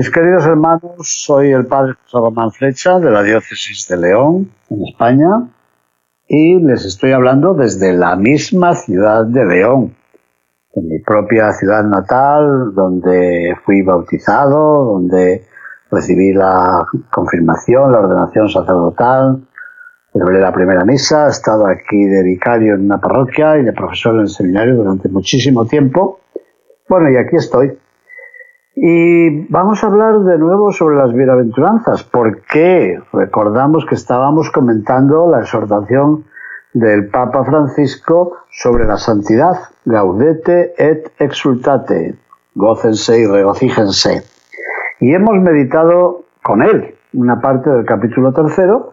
Mis queridos hermanos, soy el padre José Román Flecha de la diócesis de León, en España, y les estoy hablando desde la misma ciudad de León, en mi propia ciudad natal, donde fui bautizado, donde recibí la confirmación, la ordenación sacerdotal, celebré la primera misa, he estado aquí de vicario en una parroquia y de profesor en el seminario durante muchísimo tiempo. Bueno, y aquí estoy. Y vamos a hablar de nuevo sobre las bienaventuranzas, porque recordamos que estábamos comentando la exhortación del Papa Francisco sobre la santidad, gaudete et exultate, gócense y regocíjense. Y hemos meditado con él una parte del capítulo tercero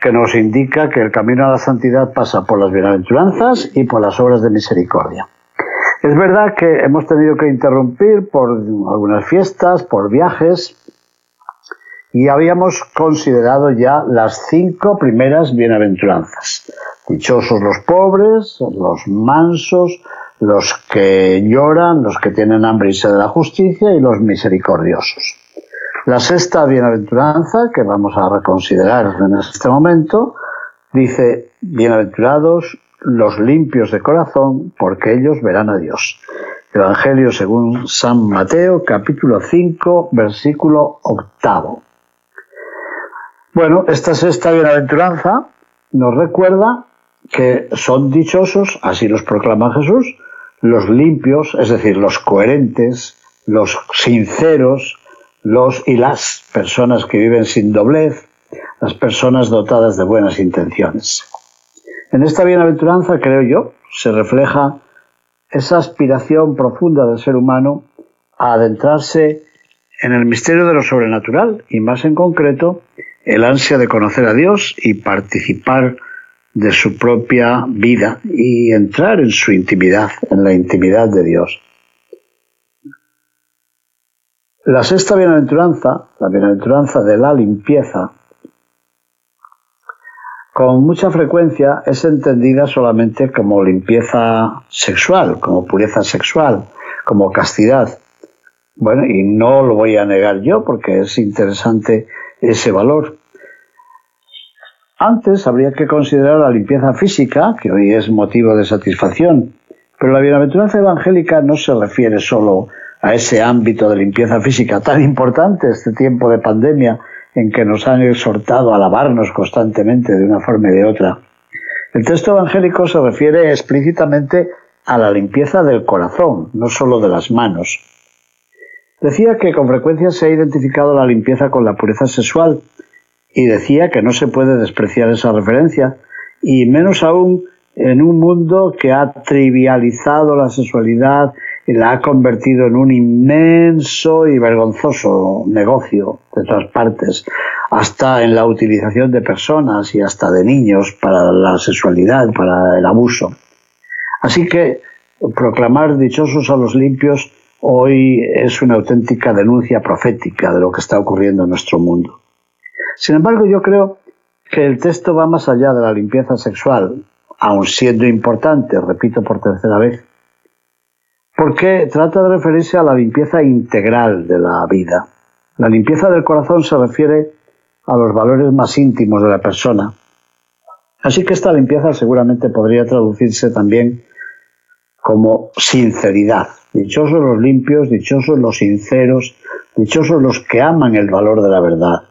que nos indica que el camino a la santidad pasa por las bienaventuranzas y por las obras de misericordia. Es verdad que hemos tenido que interrumpir por algunas fiestas, por viajes, y habíamos considerado ya las cinco primeras bienaventuranzas. Dichosos los pobres, los mansos, los que lloran, los que tienen hambre y sed de la justicia y los misericordiosos. La sexta bienaventuranza, que vamos a reconsiderar en este momento, dice, bienaventurados los limpios de corazón, porque ellos verán a Dios. Evangelio según San Mateo, capítulo 5, versículo octavo. Bueno, esta sexta bienaventuranza nos recuerda que son dichosos, así los proclama Jesús, los limpios, es decir, los coherentes, los sinceros, los y las personas que viven sin doblez, las personas dotadas de buenas intenciones. En esta bienaventuranza, creo yo, se refleja esa aspiración profunda del ser humano a adentrarse en el misterio de lo sobrenatural y más en concreto el ansia de conocer a Dios y participar de su propia vida y entrar en su intimidad, en la intimidad de Dios. La sexta bienaventuranza, la bienaventuranza de la limpieza, con mucha frecuencia es entendida solamente como limpieza sexual, como pureza sexual, como castidad. Bueno, y no lo voy a negar yo porque es interesante ese valor. Antes habría que considerar la limpieza física, que hoy es motivo de satisfacción, pero la bienaventuranza evangélica no se refiere solo a ese ámbito de limpieza física tan importante este tiempo de pandemia en que nos han exhortado a lavarnos constantemente de una forma y de otra. El texto evangélico se refiere explícitamente a la limpieza del corazón, no solo de las manos. Decía que con frecuencia se ha identificado la limpieza con la pureza sexual y decía que no se puede despreciar esa referencia, y menos aún en un mundo que ha trivializado la sexualidad la ha convertido en un inmenso y vergonzoso negocio de todas partes, hasta en la utilización de personas y hasta de niños para la sexualidad, para el abuso. Así que proclamar dichosos a los limpios hoy es una auténtica denuncia profética de lo que está ocurriendo en nuestro mundo. Sin embargo, yo creo que el texto va más allá de la limpieza sexual, aun siendo importante, repito por tercera vez, porque trata de referirse a la limpieza integral de la vida. La limpieza del corazón se refiere a los valores más íntimos de la persona. Así que esta limpieza seguramente podría traducirse también como sinceridad. Dichosos los limpios, dichosos los sinceros, dichosos los que aman el valor de la verdad.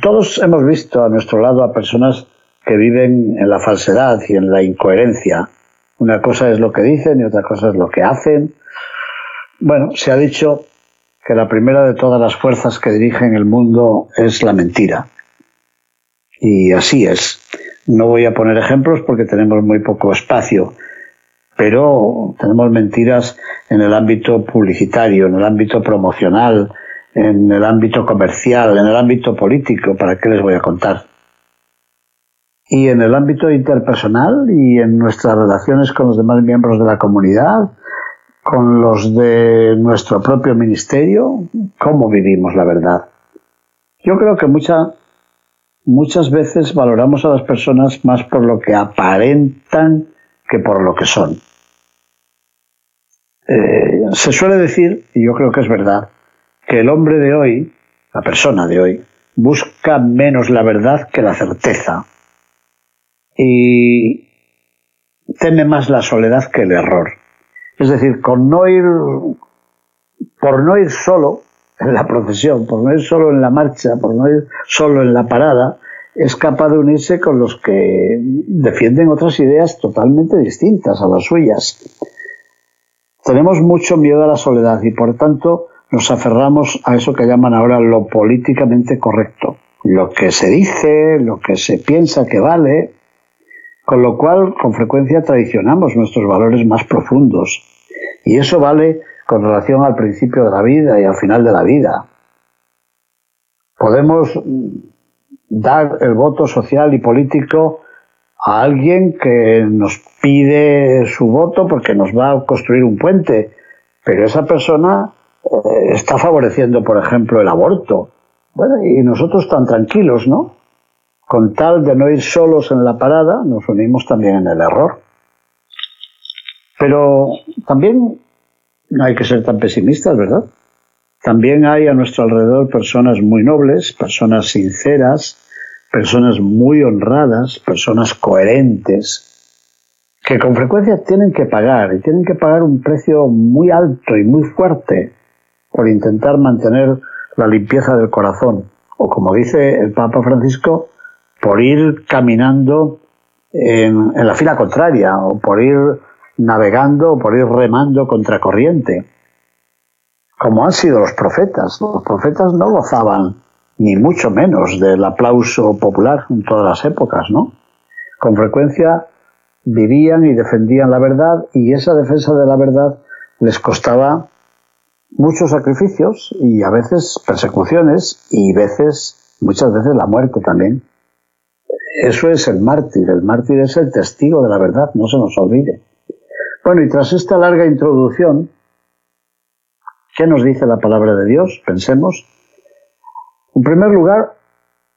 Todos hemos visto a nuestro lado a personas que viven en la falsedad y en la incoherencia. Una cosa es lo que dicen y otra cosa es lo que hacen. Bueno, se ha dicho que la primera de todas las fuerzas que dirigen el mundo es la mentira. Y así es. No voy a poner ejemplos porque tenemos muy poco espacio, pero tenemos mentiras en el ámbito publicitario, en el ámbito promocional, en el ámbito comercial, en el ámbito político, ¿para qué les voy a contar? Y en el ámbito interpersonal y en nuestras relaciones con los demás miembros de la comunidad, con los de nuestro propio ministerio, ¿cómo vivimos la verdad? Yo creo que muchas veces valoramos a las personas más por lo que aparentan que por lo que son. Eh, se suele decir, y yo creo que es verdad, que el hombre de hoy, la persona de hoy, busca menos la verdad que la certeza y teme más la soledad que el error. Es decir, con no ir, por no ir solo en la procesión, por no ir solo en la marcha, por no ir solo en la parada, es capaz de unirse con los que defienden otras ideas totalmente distintas a las suyas. Tenemos mucho miedo a la soledad y por tanto nos aferramos a eso que llaman ahora lo políticamente correcto, lo que se dice, lo que se piensa que vale, con lo cual con frecuencia traicionamos nuestros valores más profundos. Y eso vale con relación al principio de la vida y al final de la vida. Podemos dar el voto social y político a alguien que nos pide su voto porque nos va a construir un puente, pero esa persona eh, está favoreciendo, por ejemplo, el aborto. Bueno, y nosotros tan tranquilos, ¿no? Con tal de no ir solos en la parada, nos unimos también en el error. Pero también no hay que ser tan pesimistas, ¿verdad? También hay a nuestro alrededor personas muy nobles, personas sinceras, personas muy honradas, personas coherentes, que con frecuencia tienen que pagar y tienen que pagar un precio muy alto y muy fuerte por intentar mantener la limpieza del corazón, o como dice el Papa Francisco, por ir caminando en, la fila contraria, o por ir navegando, o por ir remando contracorriente, como han sido los profetas. Los profetas no gozaban, ni mucho menos, del aplauso popular en todas las épocas, ¿no? Con frecuencia vivían y defendían la verdad y esa defensa de la verdad les costaba muchos sacrificios y a veces persecuciones y veces, muchas veces la muerte también. Eso es el mártir, el mártir es el testigo de la verdad, no se nos olvide. Bueno, y tras esta larga introducción, ¿qué nos dice la palabra de Dios? Pensemos. En primer lugar,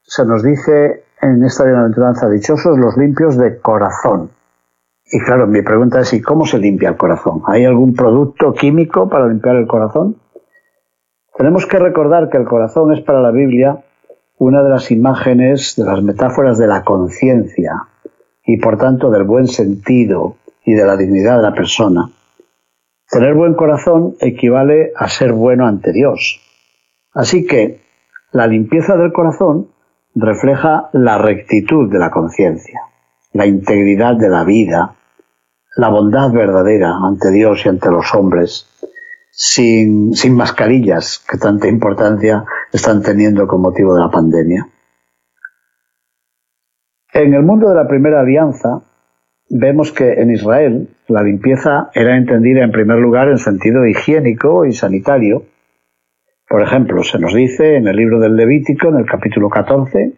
se nos dice en esta bienaventuranza dichosos los limpios de corazón. Y claro, mi pregunta es, ¿y cómo se limpia el corazón? ¿Hay algún producto químico para limpiar el corazón? Tenemos que recordar que el corazón es para la Biblia una de las imágenes, de las metáforas de la conciencia y por tanto del buen sentido y de la dignidad de la persona. Tener buen corazón equivale a ser bueno ante Dios. Así que la limpieza del corazón refleja la rectitud de la conciencia, la integridad de la vida, la bondad verdadera ante Dios y ante los hombres, sin, mascarillas que tanta importancia están teniendo con motivo de la pandemia. En el mundo de la primera alianza, vemos que en Israel la limpieza era entendida en primer lugar en sentido higiénico y sanitario. Por ejemplo, se nos dice en el libro del Levítico, en el capítulo 14,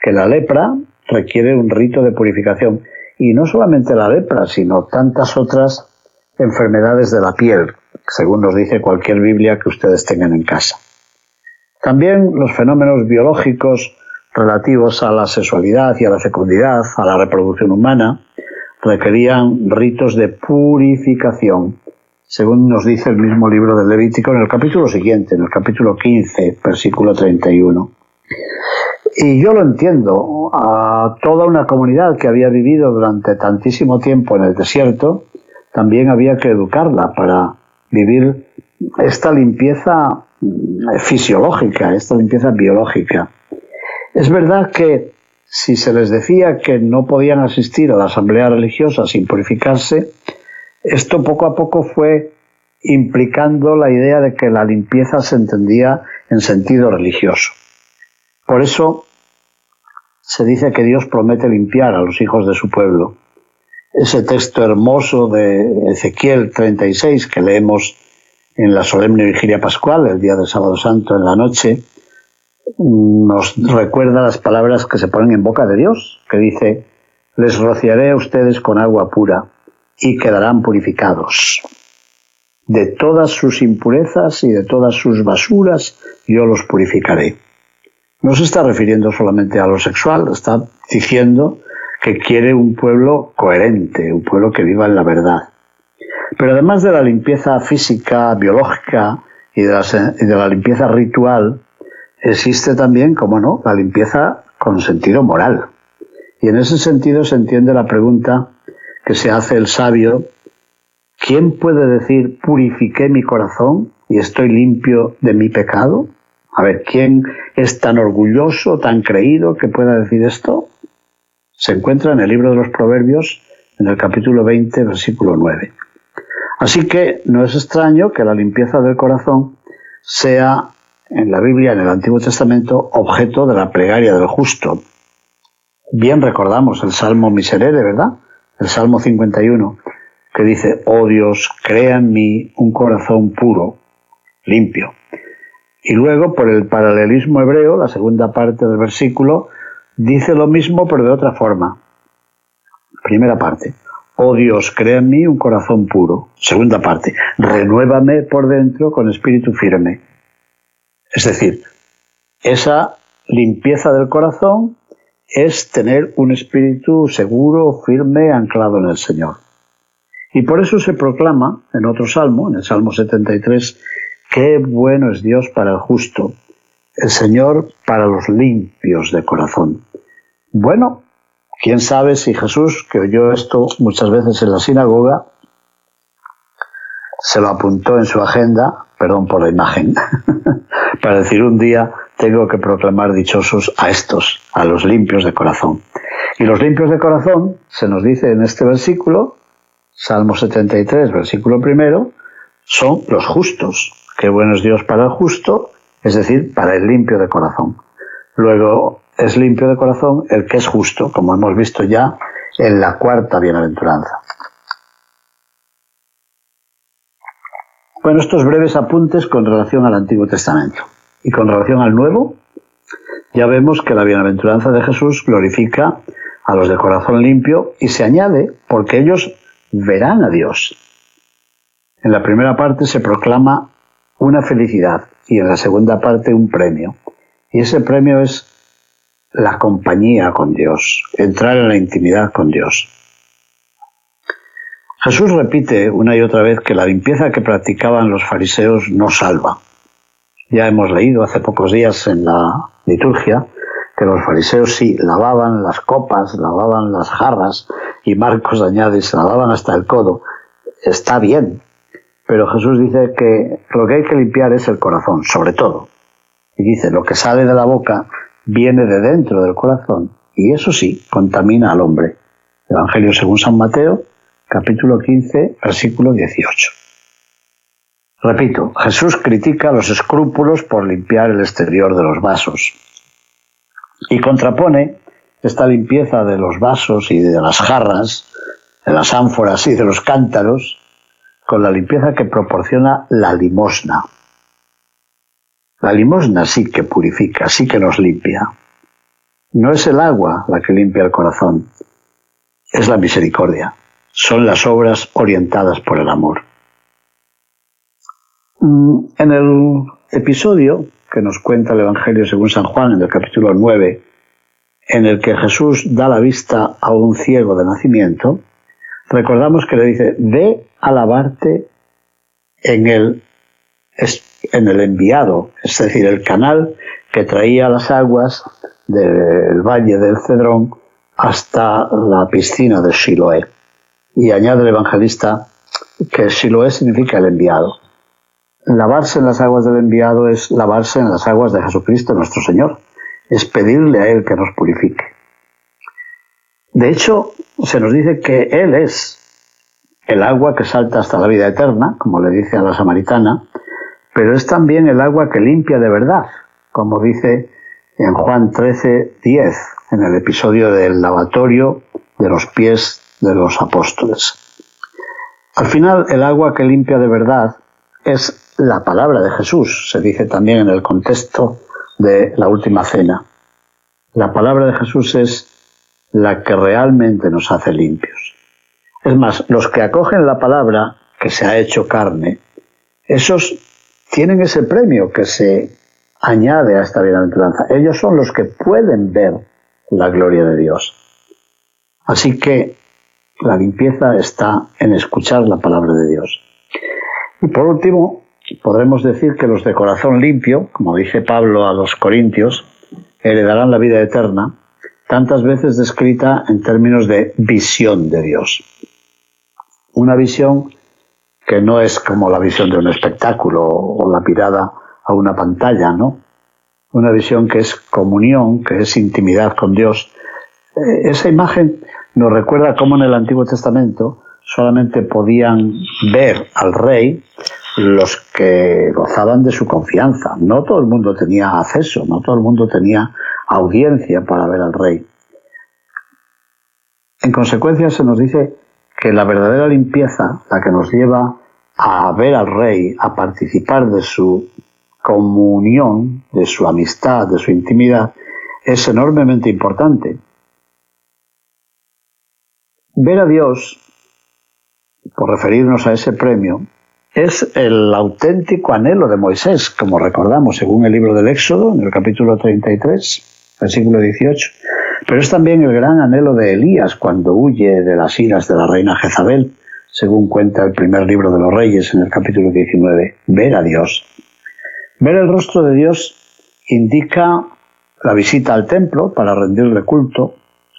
que la lepra requiere un rito de purificación y no solamente la lepra, sino tantas otras enfermedades de la piel, según nos dice cualquier Biblia que ustedes tengan en casa. También los fenómenos biológicos relativos a la sexualidad y a la fecundidad, a la reproducción humana, requerían ritos de purificación, según nos dice el mismo libro del Levítico en el capítulo siguiente, en el capítulo 15, versículo 31. Y yo lo entiendo, a toda una comunidad que había vivido durante tantísimo tiempo en el desierto, también había que educarla para vivir esta limpieza mm, fisiológica, esta limpieza biológica. Es verdad que si se les decía que no podían asistir a la asamblea religiosa sin purificarse, esto poco a poco fue implicando la idea de que la limpieza se entendía en sentido religioso. Por eso se dice que Dios promete limpiar a los hijos de su pueblo. Ese texto hermoso de Ezequiel 36 que leemos en la solemne vigilia pascual, el día del sábado santo en la noche, nos recuerda las palabras que se ponen en boca de Dios, que dice, les rociaré a ustedes con agua pura y quedarán purificados. De todas sus impurezas y de todas sus basuras yo los purificaré. No se está refiriendo solamente a lo sexual, está diciendo que quiere un pueblo coherente, un pueblo que viva en la verdad. Pero además de la limpieza física, biológica y de la, limpieza ritual, existe también, como no, la limpieza con sentido moral. Y en ese sentido se entiende la pregunta que se hace el sabio, ¿quién puede decir purifiqué mi corazón y estoy limpio de mi pecado? A ver, ¿quién es tan orgulloso, tan creído que pueda decir esto? Se encuentra en el libro de los Proverbios, en el capítulo 20, versículo 9. Así que no es extraño que la limpieza del corazón sea en la Biblia, en el Antiguo Testamento, objeto de la plegaria del justo. Bien recordamos el Salmo Miserere, ¿verdad? El Salmo 51, que dice, oh Dios, crea en mí un corazón puro, limpio. Y luego, por el paralelismo hebreo, la segunda parte del versículo, dice lo mismo, pero de otra forma. Primera parte, oh Dios, crea en mí un corazón puro. Segunda parte, renuévame por dentro con espíritu firme. Es decir, esa limpieza del corazón es tener un espíritu seguro, firme, anclado en el Señor. Y por eso se proclama en otro salmo, en el Salmo 73, qué bueno es Dios para el justo, el Señor para los limpios de corazón. Bueno, quién sabe si Jesús, que oyó esto muchas veces en la sinagoga, se lo apuntó en su agenda, perdón por la imagen, para decir un día tengo que proclamar dichosos a estos, a los limpios de corazón. Y los limpios de corazón, se nos dice en este versículo, Salmo 73, versículo primero, son los justos. Qué bueno es Dios para el justo, es decir, para el limpio de corazón. Luego es limpio de corazón el que es justo, como hemos visto ya en la cuarta bienaventuranza. Bueno, estos breves apuntes con relación al Antiguo Testamento. Y con relación al Nuevo, ya vemos que la bienaventuranza de Jesús glorifica a los de corazón limpio y se añade porque ellos verán a Dios. En la primera parte se proclama una felicidad y en la segunda parte un premio. Y ese premio es la compañía con Dios, entrar en la intimidad con Dios. Jesús repite una y otra vez que la limpieza que practicaban los fariseos no salva. Ya hemos leído hace pocos días en la liturgia que los fariseos sí lavaban las copas, lavaban las jarras y Marcos añade, se lavaban hasta el codo. Está bien, pero Jesús dice que lo que hay que limpiar es el corazón, sobre todo. Y dice, lo que sale de la boca viene de dentro del corazón y eso sí, contamina al hombre. Evangelio según San Mateo, capítulo 15, versículo 18. Repito, Jesús critica los escrúpulos por limpiar el exterior de los vasos y contrapone esta limpieza de los vasos y de las jarras, de las ánforas y de los cántaros con la limpieza que proporciona la limosna. La limosna sí que purifica, sí que nos limpia. No es el agua la que limpia el corazón, es la misericordia son las obras orientadas por el amor. Mm, en el episodio que nos cuenta el Evangelio según San Juan, en el capítulo 9, en el que Jesús da la vista a un ciego de nacimiento, recordamos que le dice, ve a lavarte en el, en el enviado, es decir, el canal que traía las aguas del valle del Cedrón hasta la piscina de Siloé. Y añade el evangelista que si lo es significa el enviado. Lavarse en las aguas del enviado es lavarse en las aguas de Jesucristo nuestro Señor. Es pedirle a Él que nos purifique. De hecho, se nos dice que Él es el agua que salta hasta la vida eterna, como le dice a la samaritana, pero es también el agua que limpia de verdad, como dice en Juan 13, 10, en el episodio del lavatorio de los pies de los apóstoles. Al final, el agua que limpia de verdad es la palabra de Jesús, se dice también en el contexto de la última cena. La palabra de Jesús es la que realmente nos hace limpios. Es más, los que acogen la palabra que se ha hecho carne, esos tienen ese premio que se añade a esta bienaventuranza. Ellos son los que pueden ver la gloria de Dios. Así que la limpieza está en escuchar la palabra de Dios. Y por último, podremos decir que los de corazón limpio, como dice Pablo a los Corintios, heredarán la vida eterna, tantas veces descrita en términos de visión de Dios. Una visión que no es como la visión de un espectáculo o la mirada a una pantalla, ¿no? Una visión que es comunión, que es intimidad con Dios. Eh, esa imagen nos recuerda cómo en el Antiguo Testamento solamente podían ver al rey los que gozaban de su confianza. No todo el mundo tenía acceso, no todo el mundo tenía audiencia para ver al rey. En consecuencia se nos dice que la verdadera limpieza, la que nos lleva a ver al rey, a participar de su comunión, de su amistad, de su intimidad, es enormemente importante. Ver a Dios, por referirnos a ese premio, es el auténtico anhelo de Moisés, como recordamos según el libro del Éxodo, en el capítulo 33, versículo 18. Pero es también el gran anhelo de Elías cuando huye de las iras de la reina Jezabel, según cuenta el primer libro de los Reyes en el capítulo 19. Ver a Dios. Ver el rostro de Dios indica la visita al templo para rendirle culto,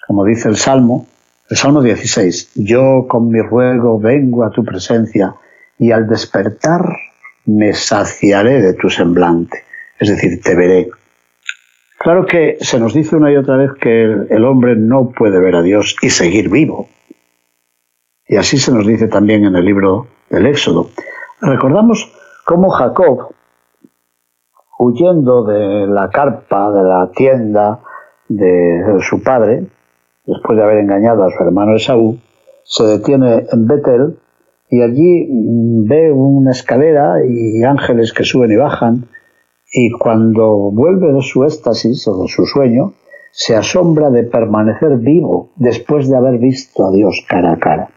como dice el Salmo, el Salmo 16. Yo con mi ruego vengo a tu presencia y al despertar me saciaré de tu semblante, es decir, te veré. Claro que se nos dice una y otra vez que el hombre no puede ver a Dios y seguir vivo. Y así se nos dice también en el libro del Éxodo. Recordamos cómo Jacob, huyendo de la carpa, de la tienda de su padre, después de haber engañado a su hermano Esaú, se detiene en Betel y allí ve una escalera y ángeles que suben y bajan y cuando vuelve de su éxtasis o de su sueño, se asombra de permanecer vivo después de haber visto a Dios cara a cara.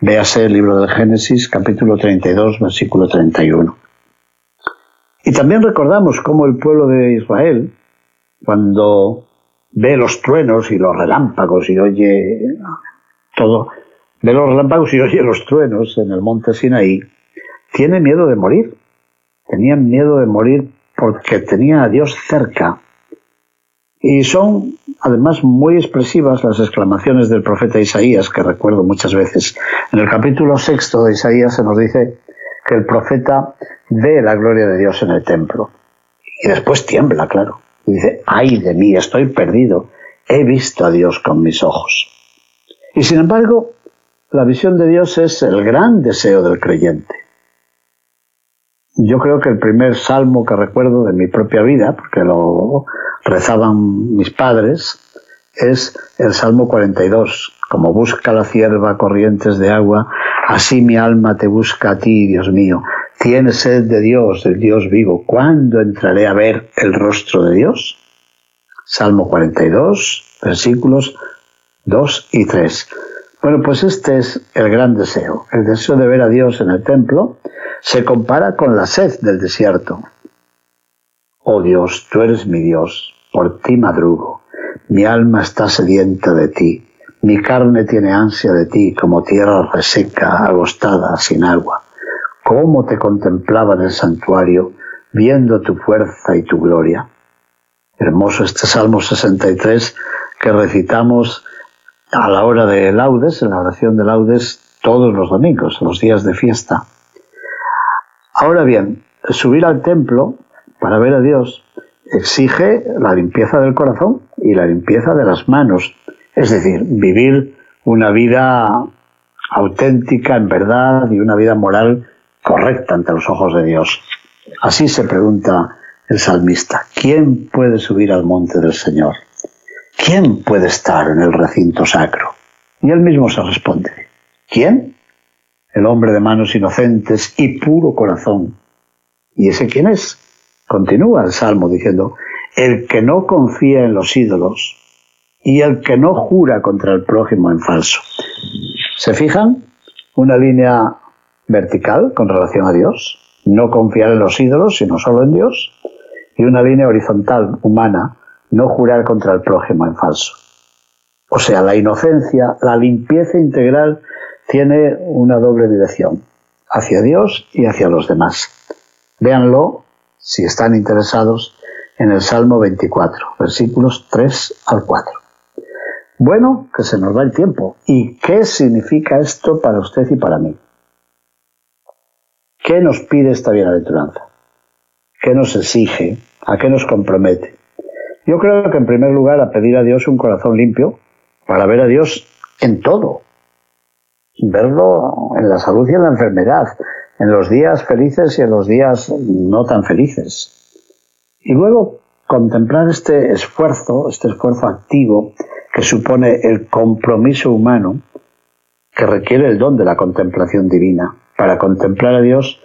Véase el libro del Génesis capítulo 32 versículo 31. Y también recordamos cómo el pueblo de Israel, cuando ve los truenos y los relámpagos y oye todo, ve los relámpagos y oye los truenos en el monte Sinaí, tiene miedo de morir. Tenían miedo de morir porque tenía a Dios cerca. Y son además muy expresivas las exclamaciones del profeta Isaías, que recuerdo muchas veces. En el capítulo sexto de Isaías se nos dice que el profeta ve la gloria de Dios en el templo. Y después tiembla, claro. Y dice, ay de mí, estoy perdido. He visto a Dios con mis ojos. Y sin embargo, la visión de Dios es el gran deseo del creyente. Yo creo que el primer salmo que recuerdo de mi propia vida, porque lo rezaban mis padres, es el Salmo 42. Como busca la cierva corrientes de agua, así mi alma te busca a ti, Dios mío. Tienes sed de Dios, del Dios vivo. ¿Cuándo entraré a ver el rostro de Dios? Salmo 42, versículos 2 y 3. Bueno, pues este es el gran deseo. El deseo de ver a Dios en el templo se compara con la sed del desierto. Oh Dios, tú eres mi Dios, por ti madrugo. Mi alma está sedienta de ti. Mi carne tiene ansia de ti como tierra reseca, agostada, sin agua. ¿Cómo te contemplaba en el santuario, viendo tu fuerza y tu gloria? Hermoso este Salmo 63 que recitamos a la hora de laudes, en la oración de laudes, todos los domingos, los días de fiesta. Ahora bien, subir al templo para ver a Dios exige la limpieza del corazón y la limpieza de las manos, es decir, vivir una vida auténtica en verdad y una vida moral correcta ante los ojos de Dios. Así se pregunta el salmista, ¿quién puede subir al monte del Señor? ¿Quién puede estar en el recinto sacro? Y él mismo se responde. ¿Quién? El hombre de manos inocentes y puro corazón. ¿Y ese quién es? Continúa el Salmo diciendo, el que no confía en los ídolos y el que no jura contra el prójimo en falso. ¿Se fijan? Una línea vertical con relación a Dios, no confiar en los ídolos, sino solo en Dios, y una línea horizontal, humana, no jurar contra el prójimo en falso. O sea, la inocencia, la limpieza integral tiene una doble dirección, hacia Dios y hacia los demás. Véanlo, si están interesados, en el Salmo 24, versículos 3 al 4. Bueno, que se nos va el tiempo. ¿Y qué significa esto para usted y para mí? ¿Qué nos pide esta bienaventuranza? ¿Qué nos exige? ¿A qué nos compromete? Yo creo que en primer lugar a pedir a Dios un corazón limpio para ver a Dios en todo. Verlo en la salud y en la enfermedad, en los días felices y en los días no tan felices. Y luego contemplar este esfuerzo, este esfuerzo activo que supone el compromiso humano que requiere el don de la contemplación divina. Para contemplar a Dios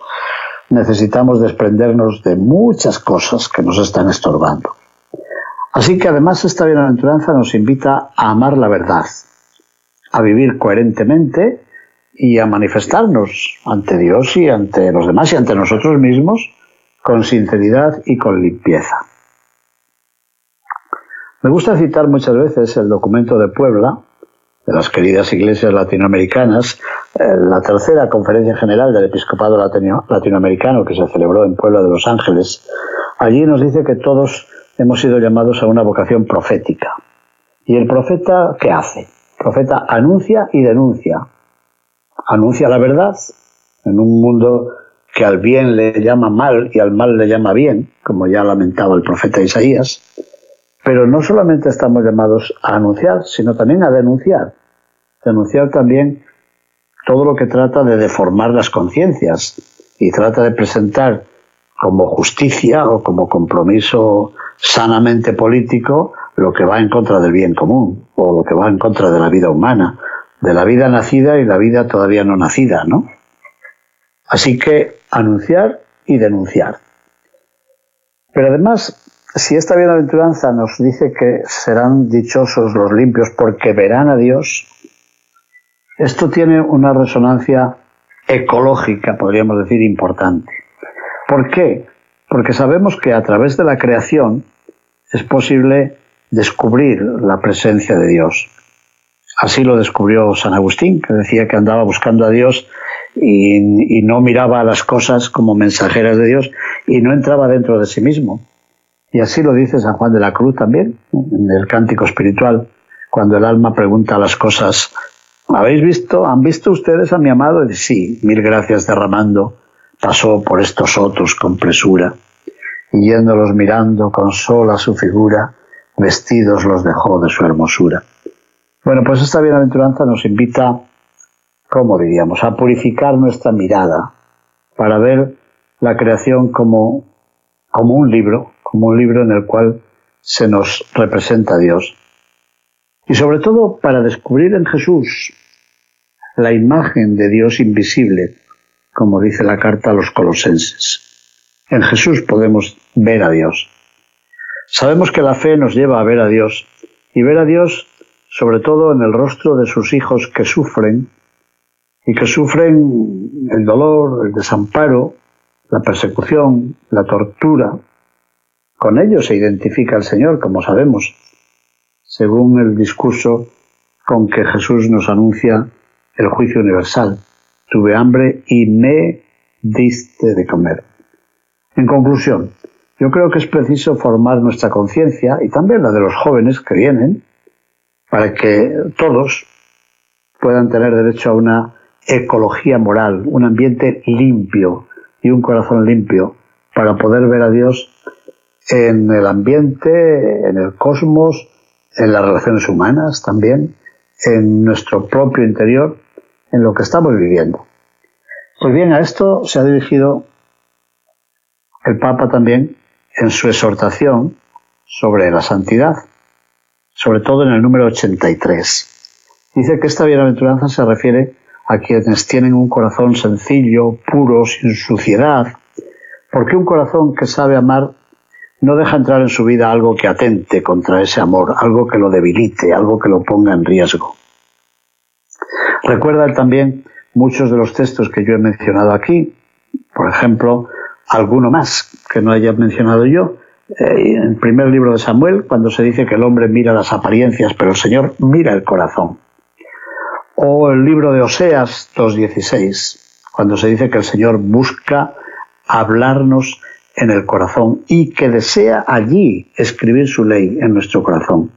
necesitamos desprendernos de muchas cosas que nos están estorbando. Así que además esta bienaventuranza nos invita a amar la verdad, a vivir coherentemente y a manifestarnos ante Dios y ante los demás y ante nosotros mismos con sinceridad y con limpieza. Me gusta citar muchas veces el documento de Puebla, de las queridas iglesias latinoamericanas, eh, la tercera conferencia general del episcopado latinoamericano que se celebró en Puebla de Los Ángeles. Allí nos dice que todos hemos sido llamados a una vocación profética. ¿Y el profeta qué hace? El profeta anuncia y denuncia. Anuncia la verdad en un mundo que al bien le llama mal y al mal le llama bien, como ya lamentaba el profeta Isaías. Pero no solamente estamos llamados a anunciar, sino también a denunciar. Denunciar también todo lo que trata de deformar las conciencias y trata de presentar como justicia o como compromiso sanamente político lo que va en contra del bien común o lo que va en contra de la vida humana, de la vida nacida y la vida todavía no nacida, ¿no? Así que anunciar y denunciar. Pero además, si esta bienaventuranza nos dice que serán dichosos los limpios porque verán a Dios, esto tiene una resonancia ecológica, podríamos decir, importante. ¿Por qué? Porque sabemos que a través de la creación es posible descubrir la presencia de Dios. Así lo descubrió San Agustín, que decía que andaba buscando a Dios y, no miraba a las cosas como mensajeras de Dios y no entraba dentro de sí mismo. Y así lo dice San Juan de la Cruz también, en el cántico espiritual, cuando el alma pregunta a las cosas, ¿habéis visto? ¿Han visto ustedes a mi amado? Y sí, mil gracias derramando, pasó por estos otros con presura y yéndolos mirando con sola su figura, vestidos los dejó de su hermosura. Bueno, pues esta bienaventuranza nos invita, ¿cómo diríamos?, a purificar nuestra mirada para ver la creación como, como un libro, como un libro en el cual se nos representa a Dios. Y sobre todo para descubrir en Jesús la imagen de Dios invisible, como dice la carta a los colosenses. En Jesús podemos ver a Dios. Sabemos que la fe nos lleva a ver a Dios y ver a Dios sobre todo en el rostro de sus hijos que sufren y que sufren el dolor, el desamparo, la persecución, la tortura. Con ellos se identifica el Señor, como sabemos, según el discurso con que Jesús nos anuncia el juicio universal. Tuve hambre y me diste de comer. En conclusión, yo creo que es preciso formar nuestra conciencia y también la de los jóvenes que vienen para que todos puedan tener derecho a una ecología moral, un ambiente limpio y un corazón limpio para poder ver a Dios en el ambiente, en el cosmos, en las relaciones humanas también, en nuestro propio interior, en lo que estamos viviendo. Pues bien, a esto se ha dirigido el Papa también en su exhortación sobre la santidad, sobre todo en el número 83. Dice que esta bienaventuranza se refiere a quienes tienen un corazón sencillo, puro, sin suciedad, porque un corazón que sabe amar no deja entrar en su vida algo que atente contra ese amor, algo que lo debilite, algo que lo ponga en riesgo. Recuerda también muchos de los textos que yo he mencionado aquí, por ejemplo, alguno más que no haya mencionado yo. Eh, en el primer libro de Samuel, cuando se dice que el hombre mira las apariencias, pero el Señor mira el corazón. O el libro de Oseas 2.16, cuando se dice que el Señor busca hablarnos en el corazón y que desea allí escribir su ley en nuestro corazón.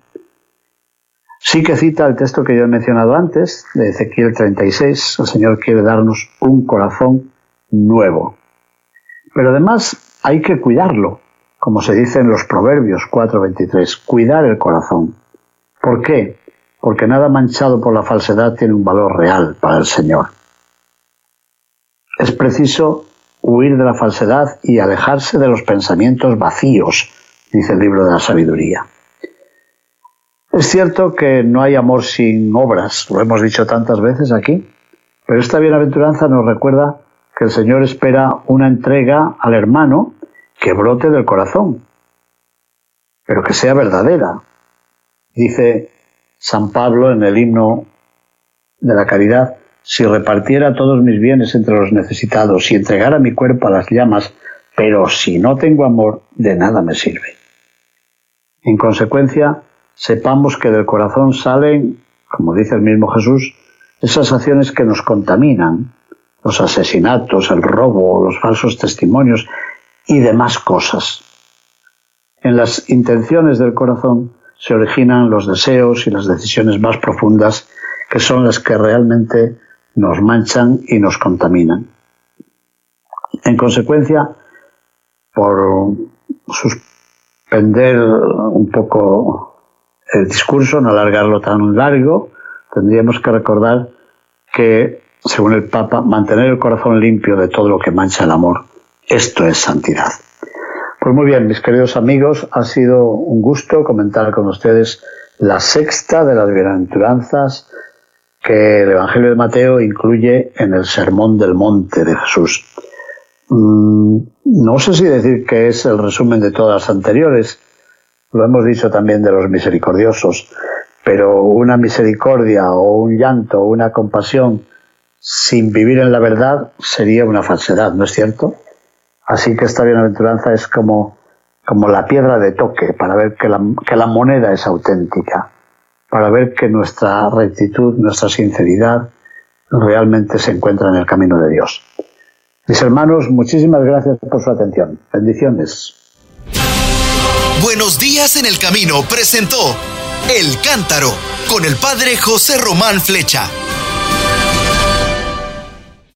Sí que cita el texto que yo he mencionado antes, de Ezequiel 36, el Señor quiere darnos un corazón nuevo. Pero además hay que cuidarlo, como se dice en los Proverbios 4:23, cuidar el corazón. ¿Por qué? Porque nada manchado por la falsedad tiene un valor real para el Señor. Es preciso huir de la falsedad y alejarse de los pensamientos vacíos, dice el libro de la sabiduría. Es cierto que no hay amor sin obras, lo hemos dicho tantas veces aquí, pero esta bienaventuranza nos recuerda que el Señor espera una entrega al hermano que brote del corazón, pero que sea verdadera. Dice San Pablo en el himno de la caridad, si repartiera todos mis bienes entre los necesitados y entregara mi cuerpo a las llamas, pero si no tengo amor, de nada me sirve. En consecuencia, sepamos que del corazón salen, como dice el mismo Jesús, esas acciones que nos contaminan, los asesinatos, el robo, los falsos testimonios y demás cosas. En las intenciones del corazón se originan los deseos y las decisiones más profundas que son las que realmente nos manchan y nos contaminan. En consecuencia, por suspender un poco el discurso, no alargarlo tan largo, tendríamos que recordar que, según el Papa, mantener el corazón limpio de todo lo que mancha el amor, esto es santidad. Pues muy bien, mis queridos amigos, ha sido un gusto comentar con ustedes la sexta de las bienaventuranzas que el Evangelio de Mateo incluye en el Sermón del Monte de Jesús. Mm, no sé si decir que es el resumen de todas las anteriores, lo hemos dicho también de los misericordiosos, pero una misericordia o un llanto o una compasión sin vivir en la verdad sería una falsedad, ¿no es cierto? Así que esta bienaventuranza es como, como la piedra de toque para ver que la, que la moneda es auténtica para ver que nuestra rectitud, nuestra sinceridad realmente se encuentra en el camino de Dios. Mis hermanos, muchísimas gracias por su atención. Bendiciones. Buenos días en el camino presentó El Cántaro con el padre José Román Flecha.